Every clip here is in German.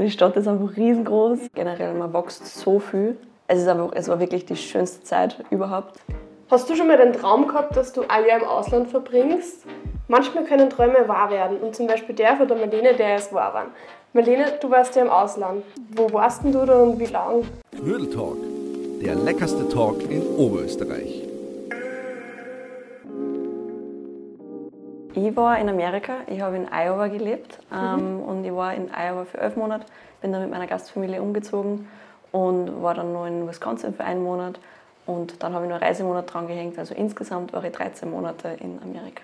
Die Stadt ist einfach riesengroß. Generell, man wächst so viel. Es, ist einfach, es war wirklich die schönste Zeit überhaupt. Hast du schon mal den Traum gehabt, dass du ein Jahr im Ausland verbringst? Manchmal können Träume wahr werden und zum Beispiel der von der Marlene, der ist wahr war. Marlene, du warst ja im Ausland. Wo warst denn du da und wie lang? Knödeltalk, der leckerste Talk in Oberösterreich. Ich war in Amerika, ich habe in Iowa gelebt ähm, und ich war in Iowa für elf Monate, bin dann mit meiner Gastfamilie umgezogen und war dann noch in Wisconsin für einen Monat und dann habe ich noch einen Reisemonat dran gehängt, also insgesamt war ich 13 Monate in Amerika.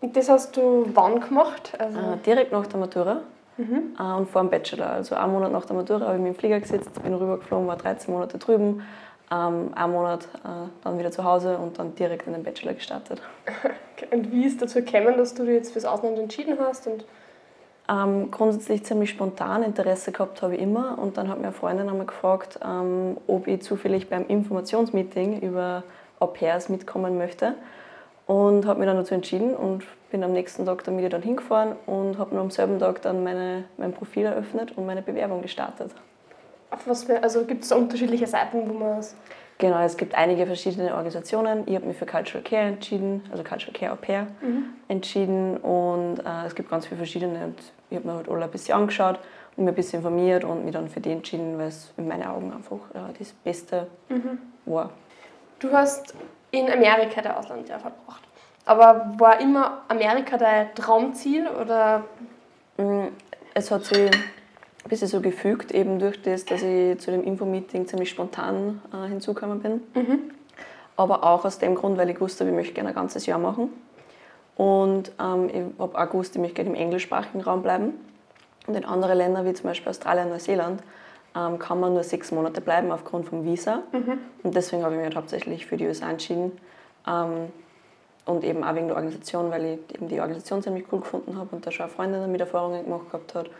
Und das hast du wann gemacht? Also Äh, direkt nach der Matura äh, und vor dem Bachelor. Also einen Monat nach der Matura habe ich mich im Flieger gesetzt, bin rübergeflogen, war 13 Monate drüben, ähm, einen Monat äh, dann wieder zu Hause und dann direkt in den Bachelor gestartet. und wie ist dazu gekommen, dass du dich jetzt fürs Ausland entschieden hast? Und Ähm, grundsätzlich ziemlich spontan Interesse gehabt habe ich immer und dann hat mir eine Freundin einmal gefragt, ähm, ob ich zufällig beim Informationsmeeting über Au pairs mitkommen möchte und habe mich dann dazu entschieden und bin am nächsten Tag damit ich dann hingefahren und habe noch am selben Tag dann meine, mein Profil eröffnet und meine Bewerbung gestartet. Auf was für, also gibt es unterschiedliche Seiten, wo man es. Genau, es gibt einige verschiedene Organisationen. Ich habe mich für Cultural Care entschieden, also Cultural Care Au Pair entschieden und äh, es gibt ganz viele verschiedene und ich habe mir halt alle ein bisschen angeschaut und mir ein bisschen informiert und mich dann für die entschieden, weil es in meinen Augen einfach äh, das Beste war. Du hast in Amerika dein Auslandsjahr verbracht. Aber war immer Amerika dein Traumziel oder Mm, Es hat sich ein bisschen so gefügt, eben durch das, dass ich zu dem Info-Meeting ziemlich spontan äh, hinzugekommen bin. Aber auch aus dem Grund, weil ich wusste, ich möchte gerne ein ganzes Jahr machen. Und ähm, ich habe auch gewusst, ich möchte gerne im englischsprachigen Raum bleiben. Und in andere Länder, wie zum Beispiel Australien, Neuseeland, ähm, kann man nur sechs Monate bleiben aufgrund vom Visa. Und deswegen habe ich mich halt hauptsächlich für die USA entschieden. Ähm, und eben auch wegen der Organisation, weil ich eben die Organisation ziemlich cool gefunden habe und da schon eine Freundin damit Erfahrungen gemacht gehabt hat.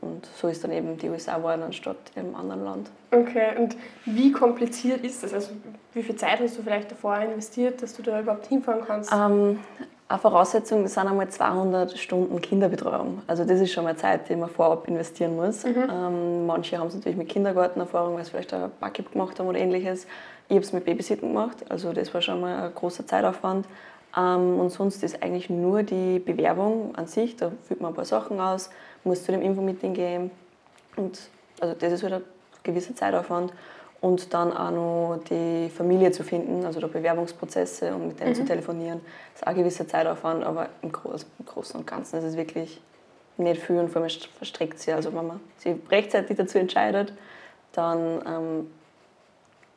Und so ist dann eben die USA geworden anstatt im anderen Land. Okay, und wie kompliziert ist das? Also wie viel Zeit hast du vielleicht davor investiert, dass du da überhaupt hinfahren kannst? Ähm, eine Voraussetzung sind einmal 200 Stunden Kinderbetreuung. Also das ist schon mal Zeit, die man vorab investieren muss. Ähm, manche haben es natürlich mit Kindergartenerfahrung, weil sie vielleicht ein Backup gemacht haben oder ähnliches. Ich habe es mit Babysitten gemacht, also das war schon mal ein großer Zeitaufwand. Ähm, und sonst ist eigentlich nur die Bewerbung an sich, da füllt man ein paar Sachen aus, muss zu dem Infomeeting gehen und also das ist wieder ein gewisser Zeitaufwand. Und dann auch noch die Familie zu finden, also der Bewerbungsprozesse und mit denen zu telefonieren, ist auch ein gewisser Zeitaufwand, aber im, Groß, im Großen und Ganzen ist es wirklich nicht viel und vor allem verstreckt sich. Also wenn man sich rechtzeitig dazu entscheidet, dann ähm,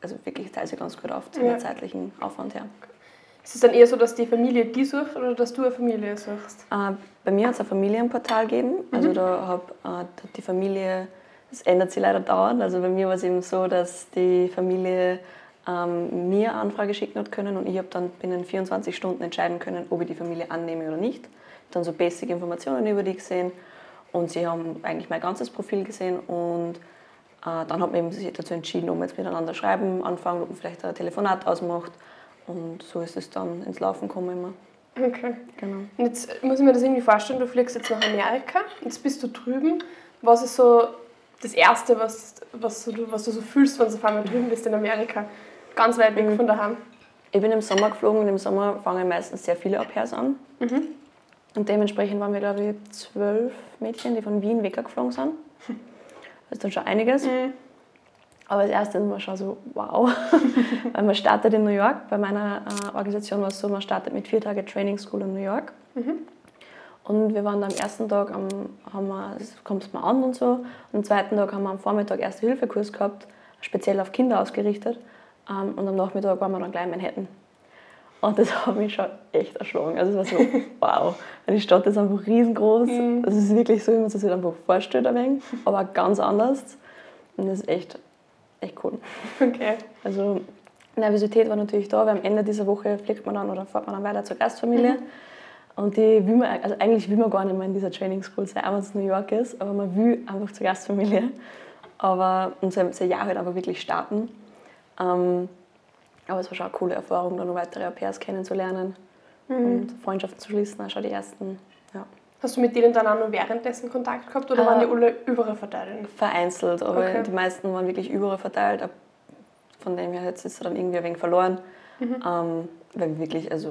also wirklich teilt sich ganz gut auf, zum Ja. zeitlichen Aufwand her. Ist es dann eher so, dass die Familie die sucht oder dass du eine Familie suchst? Äh, bei mir hat es ein Familienportal gegeben. Also da hat äh, die Familie, das ändert sich leider dauernd. Also bei mir war es eben so, dass die Familie ähm, mir eine Anfrage schicken hat können und ich habe dann binnen 24 Stunden entscheiden können, ob ich die Familie annehme oder nicht. Dann so basic Informationen über die gesehen und sie haben eigentlich mein ganzes Profil gesehen und äh, dann hat man eben sich dazu entschieden, ob wir jetzt miteinander schreiben, anfangen, ob man vielleicht ein Telefonat ausmacht und so ist es dann ins Laufen gekommen immer. Okay. Genau. Und jetzt muss ich mir das irgendwie vorstellen, du fliegst jetzt nach Amerika, jetzt bist du drüben. Was ist so das Erste, was, was, du, was du so fühlst, wenn du auf einmal drüben bist in Amerika? Ganz weit weg von daheim. Ich bin im Sommer geflogen und im Sommer fangen meistens sehr viele Au-pairs an. Und dementsprechend waren wir, glaube ich, zwölf Mädchen, die von Wien weggeflogen sind. Das ist dann schon einiges. Aber als erstes war schon so, wow. Weil man startet in New York. Bei meiner äh, Organisation war es so, man startet mit vier Tage Training School in New York. Und wir waren da am ersten Tag, am, haben wir, es kommt mal an und so. Und am zweiten Tag haben wir am Vormittag Erste-Hilfe-Kurs gehabt, speziell auf Kinder ausgerichtet. Ähm, und am Nachmittag waren wir dann gleich in Manhattan. Und das hat mich schon echt erschlagen. Also es war so, wow. Die Stadt ist einfach riesengroß. Es ist wirklich so, wie man sich das einfach vorstellt ein wenig, aber ganz anders. Und das ist echt, echt cool. Okay. Also Nervosität war natürlich da, weil am Ende dieser Woche fliegt man dann oder fährt man dann weiter zur Gastfamilie. Und die will man, also eigentlich will man gar nicht mehr in dieser Training School sein, auch wenn es New York ist, aber man will einfach zur Gastfamilie. Aber und sein, sein Jahr halt einfach wirklich starten. Ähm, aber es war schon eine coole Erfahrung, da noch weitere Au pairs kennenzulernen und Freundschaften zu schließen, auch schon die ersten. Hast du mit denen dann auch noch währenddessen Kontakt gehabt oder Äh, waren die alle überall verteilt? Vereinzelt, aber Okay. die meisten waren wirklich überall verteilt. Von dem her jetzt ist er dann irgendwie ein wenig verloren. Ähm, weil wir wirklich, also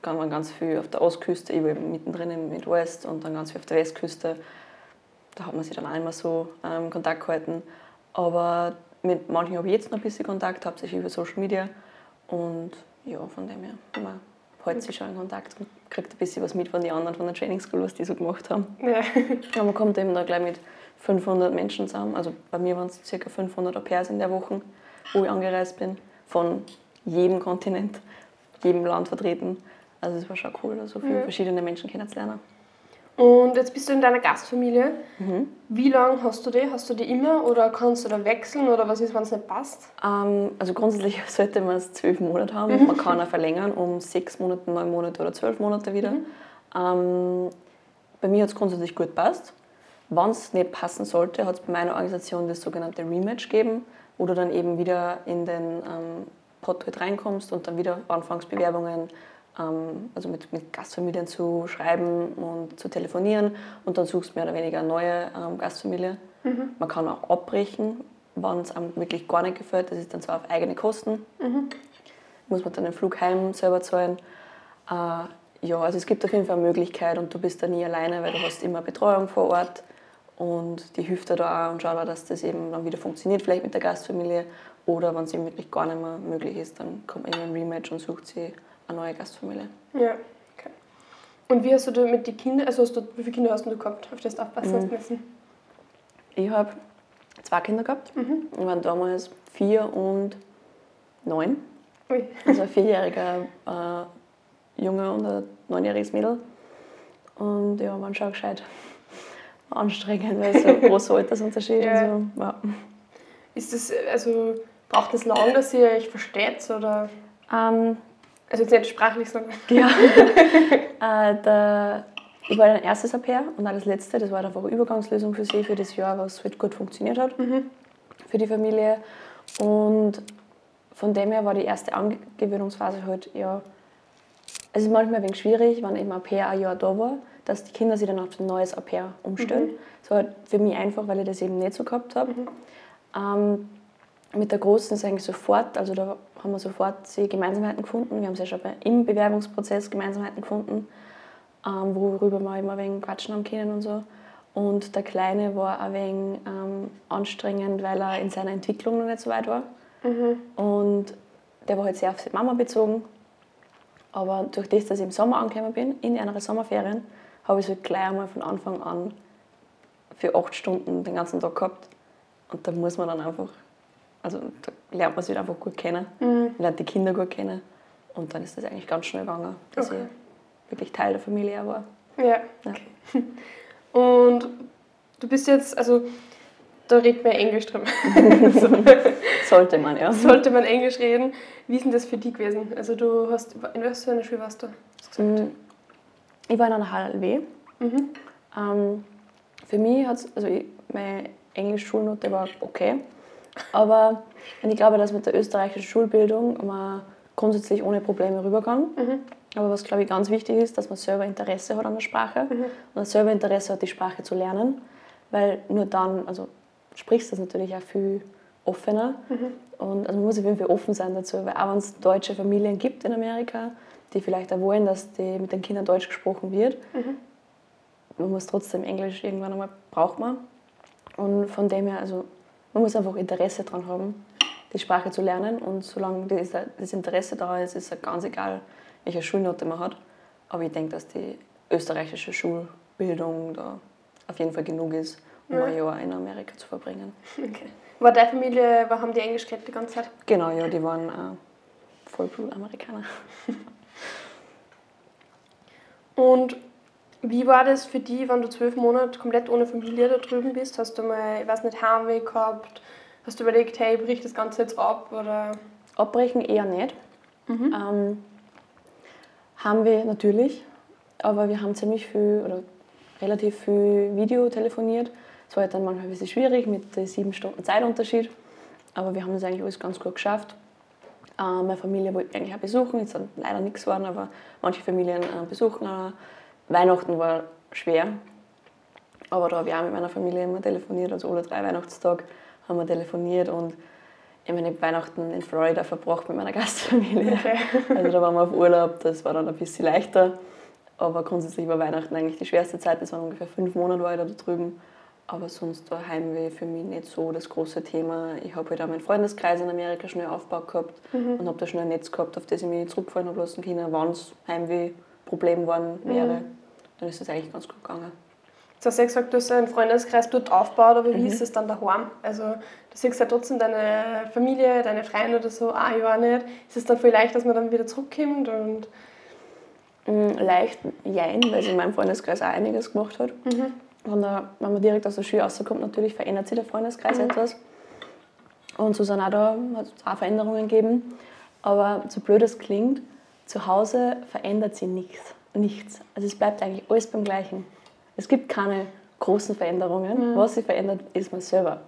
kann man ganz viel auf der Ostküste, ich war eben mittendrin im Midwest und dann ganz viel auf der Westküste. Da hat man sich dann auch immer so ähm, Kontakt gehalten. Aber mit manchen habe ich jetzt noch ein bisschen Kontakt, hauptsächlich über Social Media. Und ja, von dem her, man hält sich schon in Kontakt und kriegt ein bisschen was mit von den anderen von der Training School, was die so gemacht haben. Ja. Ja, man kommt eben da gleich mit 500 Menschen zusammen. Also bei mir waren es ca. 500 Au pairs in der Woche, wo ich angereist bin. Von jedem Kontinent, jedem Land vertreten. Also es war schon cool, so viele Ja. verschiedene Menschen kennenzulernen. Und jetzt bist du in deiner Gastfamilie. Mhm. Wie lange hast du die? Hast du die immer oder kannst du da wechseln oder was ist, wenn es nicht passt? Ähm, also grundsätzlich sollte man es zwölf Monate haben. Man kann auch verlängern um sechs Monate, neun Monate oder zwölf Monate wieder. Ähm, bei mir hat es grundsätzlich gut gepasst. Wenn es nicht passen sollte, hat es bei meiner Organisation das sogenannte Rematch gegeben, wo du dann eben wieder in den ähm, Pot reinkommst und dann wieder anfängst Bewerbungen, ähm, also mit, mit Gastfamilien zu schreiben und zu telefonieren und dann suchst du mehr oder weniger eine neue ähm, Gastfamilie. Man kann auch abbrechen, wenn es einem wirklich gar nicht gefällt. Das ist dann zwar auf eigene Kosten, muss man dann den Flug heim selber zahlen. Äh, ja, also es gibt auf jeden Fall eine Möglichkeit und du bist da nie alleine, weil du hast immer Betreuung vor Ort und die hilft dir da auch und schaut auch, dass das eben dann wieder funktioniert, vielleicht mit der Gastfamilie oder wenn es eben wirklich gar nicht mehr möglich ist, dann kommt man in ein Rematch und sucht sich eine neue Gastfamilie. Ja, okay. Und wie hast du da mit den Kindern, also hast du, wie viele Kinder hast du gehabt, auf das du aufpassen Mhm. müssen? Ich habe zwei Kinder gehabt, die waren damals vier und neun. Ui. Also ein vierjähriger äh, Junge und ein neunjähriges Mädel. Und ja, waren schon gescheit anstrengend, weil so großer Altersunterschied Ja. und so. Ja. Ist das, also braucht das lang, dass ihr euch versteht oder, Ähm, also jetzt nicht sprachlich, sondern ja. äh, der, ich war dann erstes Au und auch das letzte. Das war einfach eine Übergangslösung für sie, für das Jahr, was halt gut funktioniert hat für die Familie. Und von dem her war die erste Angewöhnungsphase halt, ja, es ist manchmal ein wenig schwierig, wenn eben Au pair ein Jahr da war, dass die Kinder sich dann auf ein neues Au pair umstellen. Das war halt für mich einfach, weil ich das eben nicht so gehabt habe. Ähm, mit der Großen ist eigentlich sofort, also da haben wir sofort die Gemeinsamkeiten gefunden. Wir haben sie ja schon im Bewerbungsprozess Gemeinsamkeiten gefunden, ähm, worüber wir immer ein wenig quatschen haben können und so. Und der Kleine war ein wenig ähm, anstrengend, weil er in seiner Entwicklung noch nicht so weit war. Und der war halt sehr auf seine Mama bezogen. Aber durch das, dass ich im Sommer angekommen bin, in einer Sommerferien, habe ich es halt gleich einmal von Anfang an für acht Stunden den ganzen Tag gehabt. Und da muss man dann einfach, also da lernt man sich halt einfach gut kennen, lernt die Kinder gut kennen. Und dann ist das eigentlich ganz schnell gegangen, dass Okay. ich wirklich Teil der Familie war. Ja. Ja. Und du bist jetzt, also da redet man Englisch drüber. Sollte man, ja. Sollte man Englisch reden. Wie ist denn das für dich gewesen? Also du hast, in was für einer Schule warst du? Mm, Ich war in einer HLW. Mhm. Ähm, für mich hat also ich, meine Englisch-Schulnote war okay. Aber ich glaube, dass mit der österreichischen Schulbildung man grundsätzlich ohne Probleme rüber kann. Aber was, glaube ich, ganz wichtig ist, dass man selber Interesse hat an der Sprache und selber Interesse hat, die Sprache zu lernen. Weil nur dann, also sprichst du das natürlich auch viel offener. Und also man muss auf jeden Fall offen sein dazu, weil auch wenn es deutsche Familien gibt in Amerika, die vielleicht auch wollen, dass die mit den Kindern Deutsch gesprochen wird, man muss trotzdem Englisch irgendwann einmal braucht man. Und von dem her, also man muss einfach Interesse daran haben, die Sprache zu lernen. Und solange das, Interesse da ist, ist es ganz egal, welche Schulnote man hat. Aber ich denke, dass die österreichische Schulbildung da auf jeden Fall genug ist, um Ja. ein Jahr in Amerika zu verbringen. Okay. War deine Familie, war, haben die Englisch geredet die ganze Zeit? Genau, ja, die waren äh, Vollblut-Amerikaner. Und wie war das für dich, wenn du zwölf Monate komplett ohne Familie da drüben bist? Hast du mal, ich weiß nicht, Heimweh gehabt? Hast du überlegt, hey, ich brich das Ganze jetzt ab? Oder? Abbrechen eher nicht. Ähm, haben wir natürlich, aber wir haben ziemlich viel oder relativ viel Video telefoniert. Es war halt dann manchmal ein bisschen schwierig mit den sieben Stunden Zeitunterschied, aber wir haben das eigentlich alles ganz gut geschafft. Äh, meine Familie wollte eigentlich auch besuchen, jetzt ist leider nichts geworden, aber manche Familien äh, besuchen auch. Weihnachten war schwer. Aber da habe ich auch mit meiner Familie immer telefoniert, also alle drei Weihnachtstage haben wir telefoniert und ich meine, Weihnachten in Florida verbracht mit meiner Gastfamilie. Okay. Also da waren wir auf Urlaub, das war dann ein bisschen leichter. Aber grundsätzlich war Weihnachten eigentlich die schwerste Zeit. Das waren ungefähr fünf Monate war ich da drüben. Aber sonst war Heimweh für mich nicht so das große Thema. Ich habe halt auch meinen Freundeskreis in Amerika schnell aufgebaut gehabt und habe da schnell ein Netz gehabt, auf das ich mich zurückfallen habe lassen können, wenn es Heimweh-Problem geworden wäre. Dann ist das eigentlich ganz gut gegangen. Du hast ja gesagt, du hast einen Freundeskreis dort aufgebaut, aber wie ist es dann daheim? Also du siehst ja trotzdem deine Familie, deine Freunde oder so, ein Jahr nicht. Ist es dann viel leicht, dass man dann wieder zurückkommt? Und Mm, Leicht jein, weil sie in meinem Freundeskreis auch einiges gemacht hat. Wenn, der, wenn man direkt aus der Schule rauskommt, natürlich verändert sich der Freundeskreis etwas. Und so sind auch da hat es auch Veränderungen gegeben. Aber so blöd es klingt, zu Hause verändert sich nichts. nichts. Also es bleibt eigentlich alles beim Gleichen. Es gibt keine großen Veränderungen. Was sich verändert, ist man selber.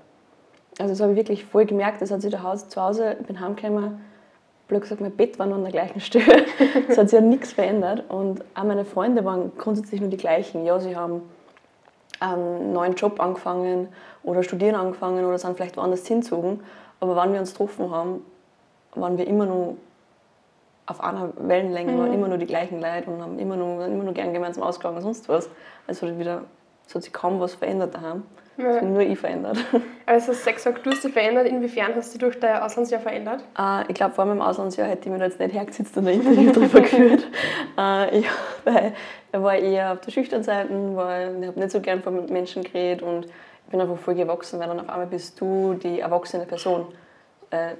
Also das habe ich wirklich voll gemerkt. Das hat sich zu Hause, zu Hause ich bin heimgekommen, blöd gesagt, mein Bett war noch an der gleichen Stelle. Es hat sich ja nichts verändert. Und auch meine Freunde waren grundsätzlich nur die gleichen. Ja, sie haben einen neuen Job angefangen oder studieren angefangen oder sind vielleicht woanders hingezogen. Aber wenn wir uns getroffen haben, waren wir immer nur auf einer Wellenlänge, waren immer nur die gleichen Leute und haben immer nur, immer nur gern gemeinsam ausgegangen und sonst was. Also es hat, wieder, es hat sich kaum was verändert daheim. Es Ja. hat nur ich verändert. aber du hast gesagt, du hast dich verändert. Inwiefern hast du dich durch dein Auslandsjahr verändert? Äh, ich glaube, vor meinem Auslandsjahr hätte ich mir da jetzt nicht hergesetzt und ein Interview darüber geführt. Äh, ich, weil ich war eher auf der schüchternen Seite, weil ich habe nicht so gern vor Menschen geredet und ich bin einfach voll gewachsen, weil dann auf einmal bist du die erwachsene Person. Äh,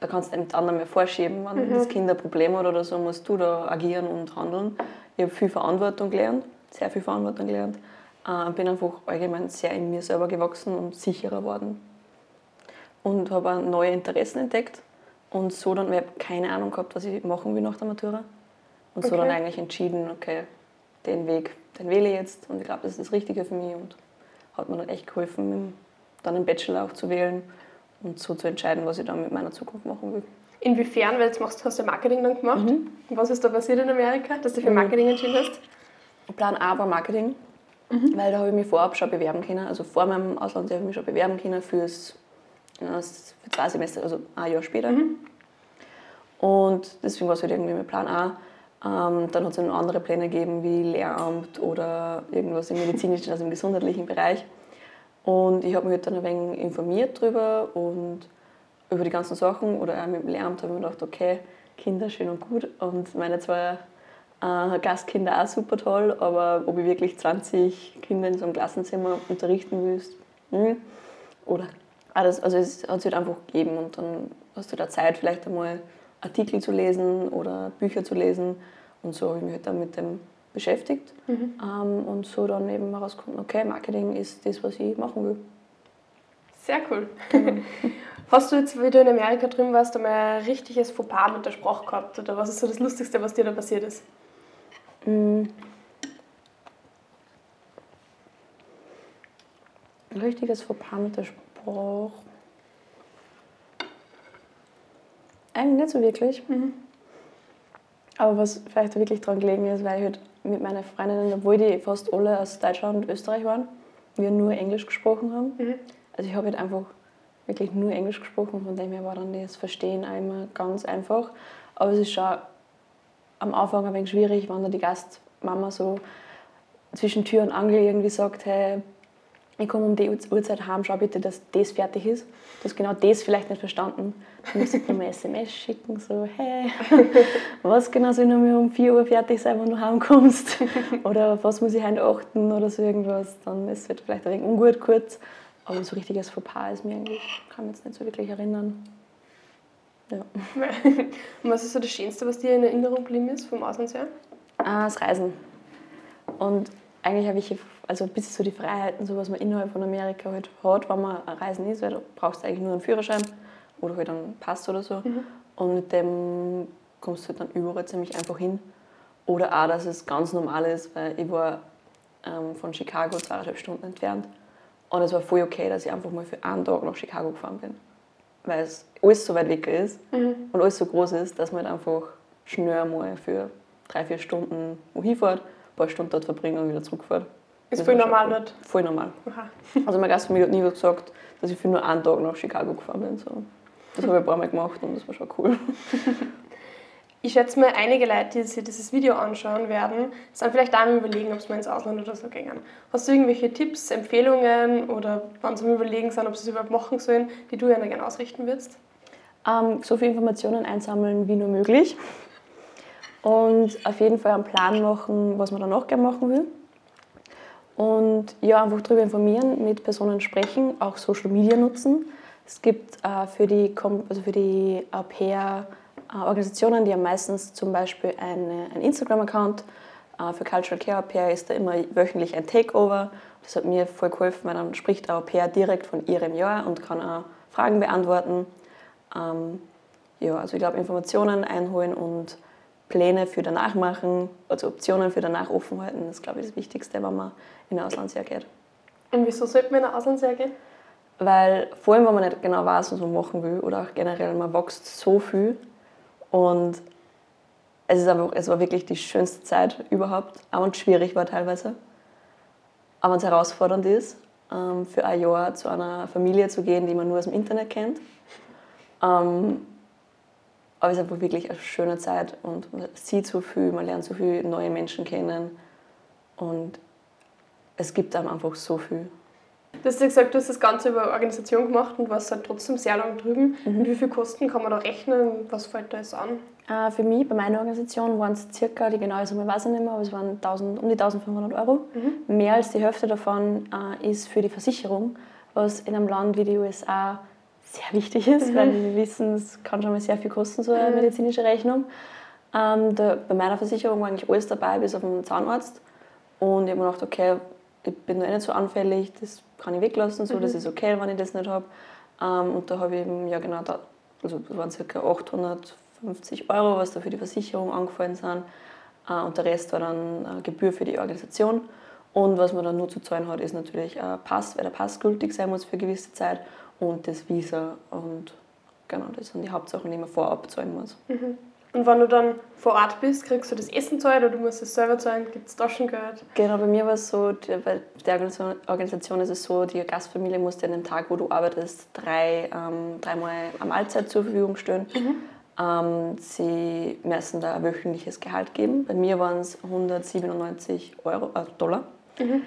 da kannst du nicht anderen mehr vorschieben, wenn das Kind ein Problem hat oder so, musst du da agieren und handeln. Ich habe viel Verantwortung gelernt, sehr viel Verantwortung gelernt. Äh, bin einfach allgemein sehr in mir selber gewachsen und sicherer geworden und habe auch neue Interessen entdeckt und so dann, weil ich keine Ahnung gehabt, was ich machen will nach der Matura und so Okay. dann eigentlich entschieden, okay, den Weg, den wähle ich jetzt und ich glaube, das ist das Richtige für mich und hat mir dann echt geholfen, dann einen Bachelor auch zu wählen und so zu entscheiden, was ich dann mit meiner Zukunft machen will. Inwiefern, weil jetzt machst, hast du ja Marketing dann gemacht. Mhm. Was ist da passiert in Amerika, dass du für Marketing entschieden hast? Plan A war Marketing, weil da habe ich mich vorab schon bewerben können. Also vor meinem Auslandsjahr habe ich mich schon bewerben können fürs, ja, für zwei Semester, also ein Jahr später. Und deswegen war es halt irgendwie mein Plan A. Ähm, dann hat es noch andere Pläne gegeben, wie Lehramt oder irgendwas im medizinischen, also im gesundheitlichen Bereich. Und ich habe mich halt dann ein wenig informiert darüber und über die ganzen Sachen. Oder auch mit dem Lehramt habe ich mir gedacht, okay, Kinder schön und gut. Und meine zwei äh, Gastkinder auch super toll, aber ob ich wirklich 20 Kinder in so einem Klassenzimmer unterrichten willst, hm. oder alles, also es hat sich halt einfach gegeben und dann hast du da Zeit, vielleicht einmal Artikel zu lesen oder Bücher zu lesen und so habe ich mich halt dann mit dem beschäftigt ähm, und so dann eben herausgefunden, okay, Marketing ist das, was ich machen will. Sehr cool. Hast du jetzt, wie du in Amerika drüben warst, einmal ein richtiges Fauxpas mit der Sprache gehabt? Oder was ist so das Lustigste, was dir da passiert ist? Ein richtiges Fauxpas mit der Sprache. Eigentlich nicht so wirklich. Aber was vielleicht wirklich daran gelegen ist, weil ich halt mit meinen Freundinnen, obwohl die fast alle aus Deutschland und Österreich waren, wir nur Englisch gesprochen haben. Also ich habe halt einfach wirklich nur Englisch gesprochen, von dem her war dann das Verstehen auch immer ganz einfach. Aber es ist schon am Anfang ein wenig schwierig, wenn da die Gastmama so zwischen Tür und Angel irgendwie sagt, hey, ich komme um die Uhr- Uhrzeit heim, schau bitte, dass das fertig ist. Du hast genau das vielleicht nicht verstanden. Dann musst du nochmal SMS schicken, so, hey, was genau soll noch mal um 4 Uhr fertig sein, wenn du heimkommst? Oder was muss ich heute achten oder so irgendwas. Dann ist es vielleicht ein wenig ungut kurz. Aber so richtiges Fauxpas ist mir eigentlich, kann mich jetzt nicht so wirklich erinnern. Ja. Und was ist so das Schönste, was dir in Erinnerung geblieben ist vom Auslandsjahr? Ah, das Reisen. Und eigentlich habe ich also ein bisschen so die Freiheiten, so was man innerhalb von Amerika halt hat, wenn man reisen ist, weil du brauchst eigentlich nur einen Führerschein oder halt einen Pass oder so. Und mit dem kommst du halt dann überall ziemlich einfach hin. Oder auch, dass es ganz normal ist, weil ich war ähm, von Chicago zweieinhalb Stunden entfernt. Und es war voll okay, dass ich einfach mal für einen Tag nach Chicago gefahren bin. Weil es alles so weit weg ist und alles so groß ist, dass man halt einfach schnell mal für drei, vier Stunden wohin fährt paar Stunden dort verbringe und wieder zurückfahre. Ist voll normal dort. Voll normal. Aha. Also meine Gastfamilie hat nie gesagt, dass ich für nur einen Tag nach Chicago gefahren bin. So. Das habe ich ein paar Mal gemacht und das war schon cool. Ich schätze mal, einige Leute, die sich dieses Video anschauen werden, sind vielleicht auch am überlegen, ob sie mal ins Ausland oder so gehen. Hast du irgendwelche Tipps, Empfehlungen oder wann sie am überlegen sind, ob sie es überhaupt machen sollen, die du gerne ausrichten würdest? Ähm, so viele Informationen einsammeln wie nur möglich. Und auf jeden Fall einen Plan machen, was man danach gerne machen will. Und ja, einfach darüber informieren, mit Personen sprechen, auch Social Media nutzen. Es gibt äh, für die, also die Au-pair-Organisationen, die haben meistens zum Beispiel eine, einen Instagram-Account. Äh, für Cultural Care Au-pair ist da immer wöchentlich ein Takeover. Das hat mir voll geholfen, weil dann spricht der Au-pair direkt von ihrem Jahr und kann auch Fragen beantworten. Ähm, ja, also ich glaube, Informationen einholen und Pläne für danach machen, also Optionen für danach offen halten, das ist, glaube ich, das Wichtigste, wenn man in ein Auslandsjahr geht. Und wieso sollte man in ein Auslandsjahr gehen? Weil vor allem, wenn man nicht genau weiß, was man machen will oder auch generell, man wächst so viel und es, ist einfach, es war wirklich die schönste Zeit überhaupt, auch wenn es schwierig war teilweise, aber wenn es herausfordernd ist, ähm, für ein Jahr zu einer Familie zu gehen, die man nur aus dem Internet kennt. Aber es ist einfach wirklich eine schöne Zeit und man sieht so viel, man lernt so viele neue Menschen kennen und es gibt einem einfach so viel. Du hast ja gesagt, du hast das Ganze über Organisation gemacht und warst halt trotzdem sehr lang drüben. Mit wie viel Kosten kann man da rechnen? Was fällt da jetzt an? Äh, für mich, bei meiner Organisation, waren es circa, die genaue Summe weiß ich nicht mehr, aber es waren 1000, um die 1500 Euro. Mehr als die Hälfte davon äh, ist für die Versicherung, was in einem Land wie die USA sehr wichtig ist, weil wir wissen, es kann schon mal sehr viel kosten, so eine medizinische Rechnung. Ähm, da, bei meiner Versicherung war eigentlich alles dabei, bis auf den Zahnarzt. Und ich habe mir gedacht, okay, ich bin da eh nicht so anfällig, das kann ich weglassen, so, das ist okay, wenn ich das nicht habe. Ähm, und da habe ich eben, ja genau, da, also das waren ca. 850 Euro, was da für die Versicherung angefallen sind. Äh, und der Rest war dann äh, Gebühr für die Organisation. Und was man dann nur zu zahlen hat, ist natürlich ein Pass, weil der Pass gültig sein muss für eine gewisse Zeit und das Visa. Und genau, das sind die Hauptsachen, die man vorab zahlen muss. Und wenn du dann vor Ort bist, kriegst du das Essen zahlt oder du musst es selber zahlen? Gibt es Taschengeld? Genau, bei mir war es so, die- bei der Organisation- ist es so, die Gastfamilie muss dir an dem Tag, wo du arbeitest, drei, ähm, dreimal eine Mahlzeit zur Verfügung stellen. Ähm, sie müssen da ein wöchentliches Gehalt geben. Bei mir waren es 197 Euro, äh, Dollar. Äh,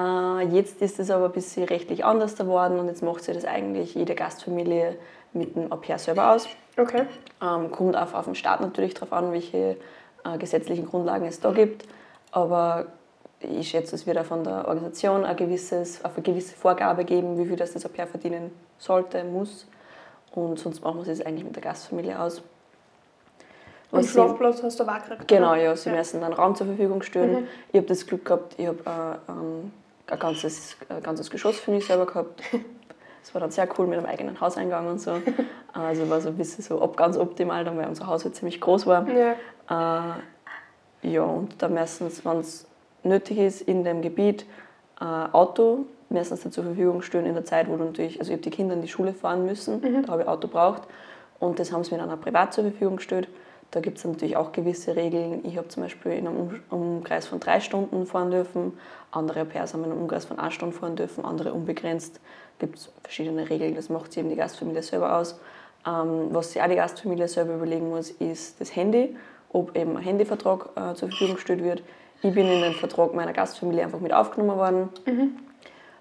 jetzt ist es aber ein bisschen rechtlich anders geworden und jetzt macht sich das eigentlich jede Gastfamilie mit dem Au pair selber aus. Okay. Ähm, kommt auch auf den Staat natürlich darauf an, welche äh, gesetzlichen Grundlagen es da gibt. Aber ich schätze, es wird auch von der Organisation ein gewisses, eine gewisse Vorgabe geben, wie viel das das Au pair verdienen sollte, muss. Und sonst machen wir es eigentlich mit der Gastfamilie aus. Und sie- Schlafplatz hast du auch gekriegt? Genau, ja, sie müssen einen Raum zur Verfügung stellen. Ich habe das Glück gehabt, ich habe äh, ähm, ein, ganzes, ein ganzes Geschoss für mich selber gehabt. Das war dann sehr cool mit einem eigenen Hauseingang und so. Also war so ein bisschen so ob, ganz optimal, dann, weil unser Haus halt ziemlich groß war. Ja. Äh, ja, und da meistens, wenn es nötig ist, in dem Gebiet äh, Auto meistens dann zur Verfügung stellen in der Zeit, wo du natürlich, also ich habe die Kinder in die Schule fahren müssen, da habe ich Auto braucht und das haben sie mir dann auch privat zur Verfügung gestellt. Da gibt es natürlich auch gewisse Regeln. Ich habe zum Beispiel in einem Um- Umkreis von drei Stunden fahren dürfen, andere Pairs haben in einem Umkreis von einer Stunde fahren dürfen, andere unbegrenzt. gibt es verschiedene Regeln, das macht sich eben die Gastfamilie selber aus. Ähm, was sich auch die Gastfamilie selber überlegen muss, ist das Handy, ob eben ein Handyvertrag äh, zur Verfügung gestellt wird. Ich bin in den Vertrag meiner Gastfamilie einfach mit aufgenommen worden.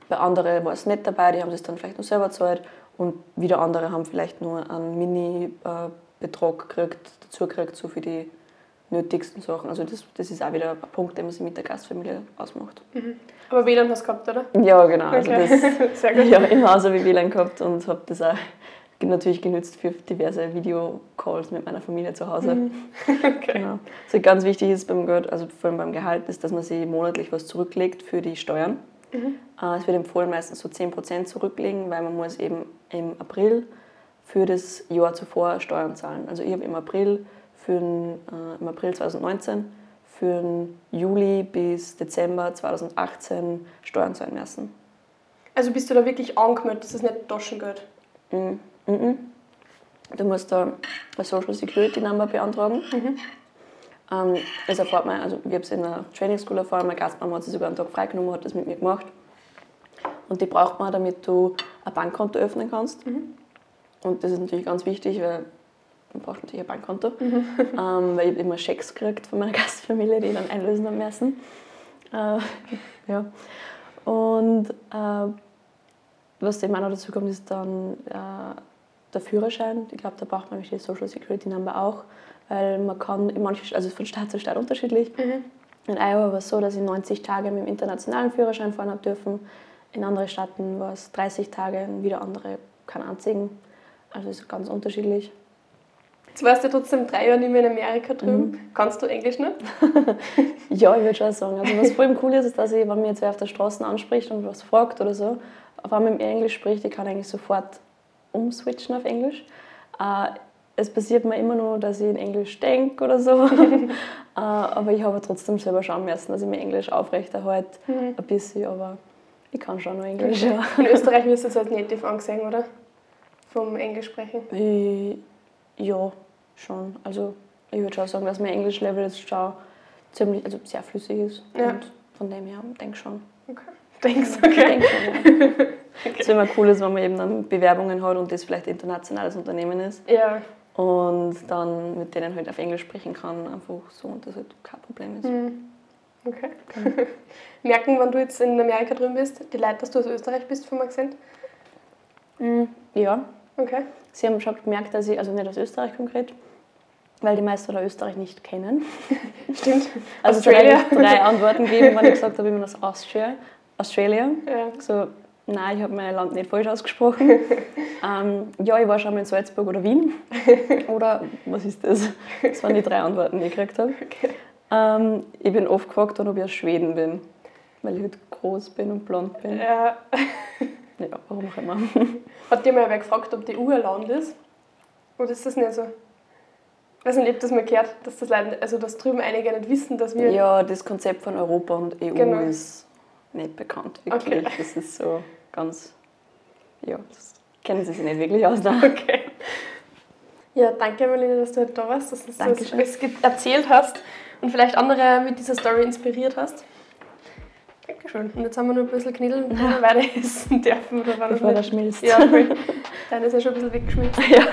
Bei anderen war es nicht dabei, die haben es dann vielleicht noch selber gezahlt. Und wieder andere haben vielleicht nur einen Mini-Betrag gekriegt, dazu gekriegt, so für die nötigsten Sachen. Also das, das ist auch wieder ein Punkt, den man sich mit der Gastfamilie ausmacht. Aber WLAN hast du gehabt, oder? Ja, genau. Also Okay. das, Sehr gut. ja, im Haus habe ich WLAN gehabt und habe das auch natürlich genutzt für diverse Videocalls mit meiner Familie zu Hause. Genau. Also ganz wichtig ist beim Geld, also vor allem beim Gehalt, ist, dass man sich monatlich was zurücklegt für die Steuern. Äh, Es wird empfohlen, meistens so 10% zurücklegen, weil man muss eben im April für das Jahr zuvor Steuern zahlen. Also ich habe im April, für den, äh, im April 2019 für den Juli bis Dezember 2018 Steuern zahlen müssen. Also bist du da wirklich angemeldet, das ist nicht Taschengeld? Mhm. Mhm. Du musst da eine Social Security Number beantragen. Ähm, das erfahrt man, also ich habe es in der Training School erfahren, meine Gastmama hat sich sogar einen Tag freigenommen, hat das mit mir gemacht. Und die braucht man, damit du ein Bankkonto öffnen kannst. Und das ist natürlich ganz wichtig, weil man braucht natürlich ein Bankkonto. Ähm, weil ich immer Schecks gekriegt von meiner Gastfamilie, die ich dann einlösen haben müssen. Äh, ja. Und äh, was eben auch noch dazu kommt, ist dann äh, der Führerschein. Ich glaube, da braucht man nämlich die Social Security Number auch, weil man kann in manchen, also von Stadt zu Stadt unterschiedlich. In Iowa war es so, dass ich 90 Tage mit dem internationalen Führerschein fahren habe dürfen. In anderen Staaten war es 30 Tage, und wieder andere keinen einzigen. Also es ist ganz unterschiedlich. Jetzt warst du ja trotzdem drei Jahre nicht mehr in Amerika drüben. Kannst du Englisch nicht? Ja, ich würde schon sagen. Also was voll cool ist, ist, dass ich, wenn mir jetzt wer auf der Straße anspricht und was fragt oder so, auf einmal mit mir Englisch spricht, ich kann eigentlich sofort umswitchen auf Englisch. Äh, es passiert mir immer nur, dass ich in Englisch denke oder so. äh, aber ich habe trotzdem selber schauen müssen, dass ich mir Englisch aufrechterhalte. Ein bisschen, aber ich kann schon noch Englisch. Ja. In Österreich wirst du jetzt als Native angesehen, oder? Vom Englisch sprechen. Ich, ja, schon. Also ich würde schon sagen, dass mein Englisch-Level jetzt schon ziemlich, also sehr flüssig ist. Ja. Und von dem her denke schon. Okay. Denkst Ich okay. denke schon, ja. Es ist immer cool, ist, wenn man eben dann Bewerbungen hat und das vielleicht ein internationales Unternehmen ist Ja. und dann mit denen halt auf Englisch sprechen kann, einfach so und das halt kein Problem ist. Okay. Merken, wenn du jetzt in Amerika drüben bist, die Leute, dass du aus Österreich bist vom Akzent? Ja, Okay. sie haben schon gemerkt, dass ich, also nicht aus Österreich konkret, weil die meisten oder Österreich nicht kennen. Stimmt. Also Australia. eigentlich drei Antworten gegeben, wenn ich gesagt habe, ich bin aus Austria, Australia. Ja. So, nein, ich habe mein Land nicht falsch ausgesprochen. ähm, ja, ich war schon mal in Salzburg oder Wien. Oder was ist das? Das waren die drei Antworten, die ich gekriegt habe. Ähm, ich bin oft gefragt ob ich aus Schweden bin, weil ich halt groß bin und blond bin. Ja. Ja, warum auch immer. Hat dir mal wer gefragt, ob die EU ein Land ist? Oder ist das nicht so? Ich weiß nicht, ob das mal gehört, dass das Leute, also dass drüben einige nicht wissen, dass wir. Ja, das Konzept von Europa und EU Genau. ist nicht bekannt, wirklich. Okay. Das ist so ganz, ja, das kennen sie sich nicht wirklich aus. Nein. Okay. Ja, danke Marlene, dass du heute da warst, dass du uns das erzählt hast und vielleicht andere mit dieser Story inspiriert hast. Dankeschön. Und jetzt haben wir nur ein bisschen Knädel, die wir weiter essen dürfen. Oder war das Bevor der nicht? schmilzt. Ja, voll. Deine ist ja schon ein bisschen weggeschmilzt. ja.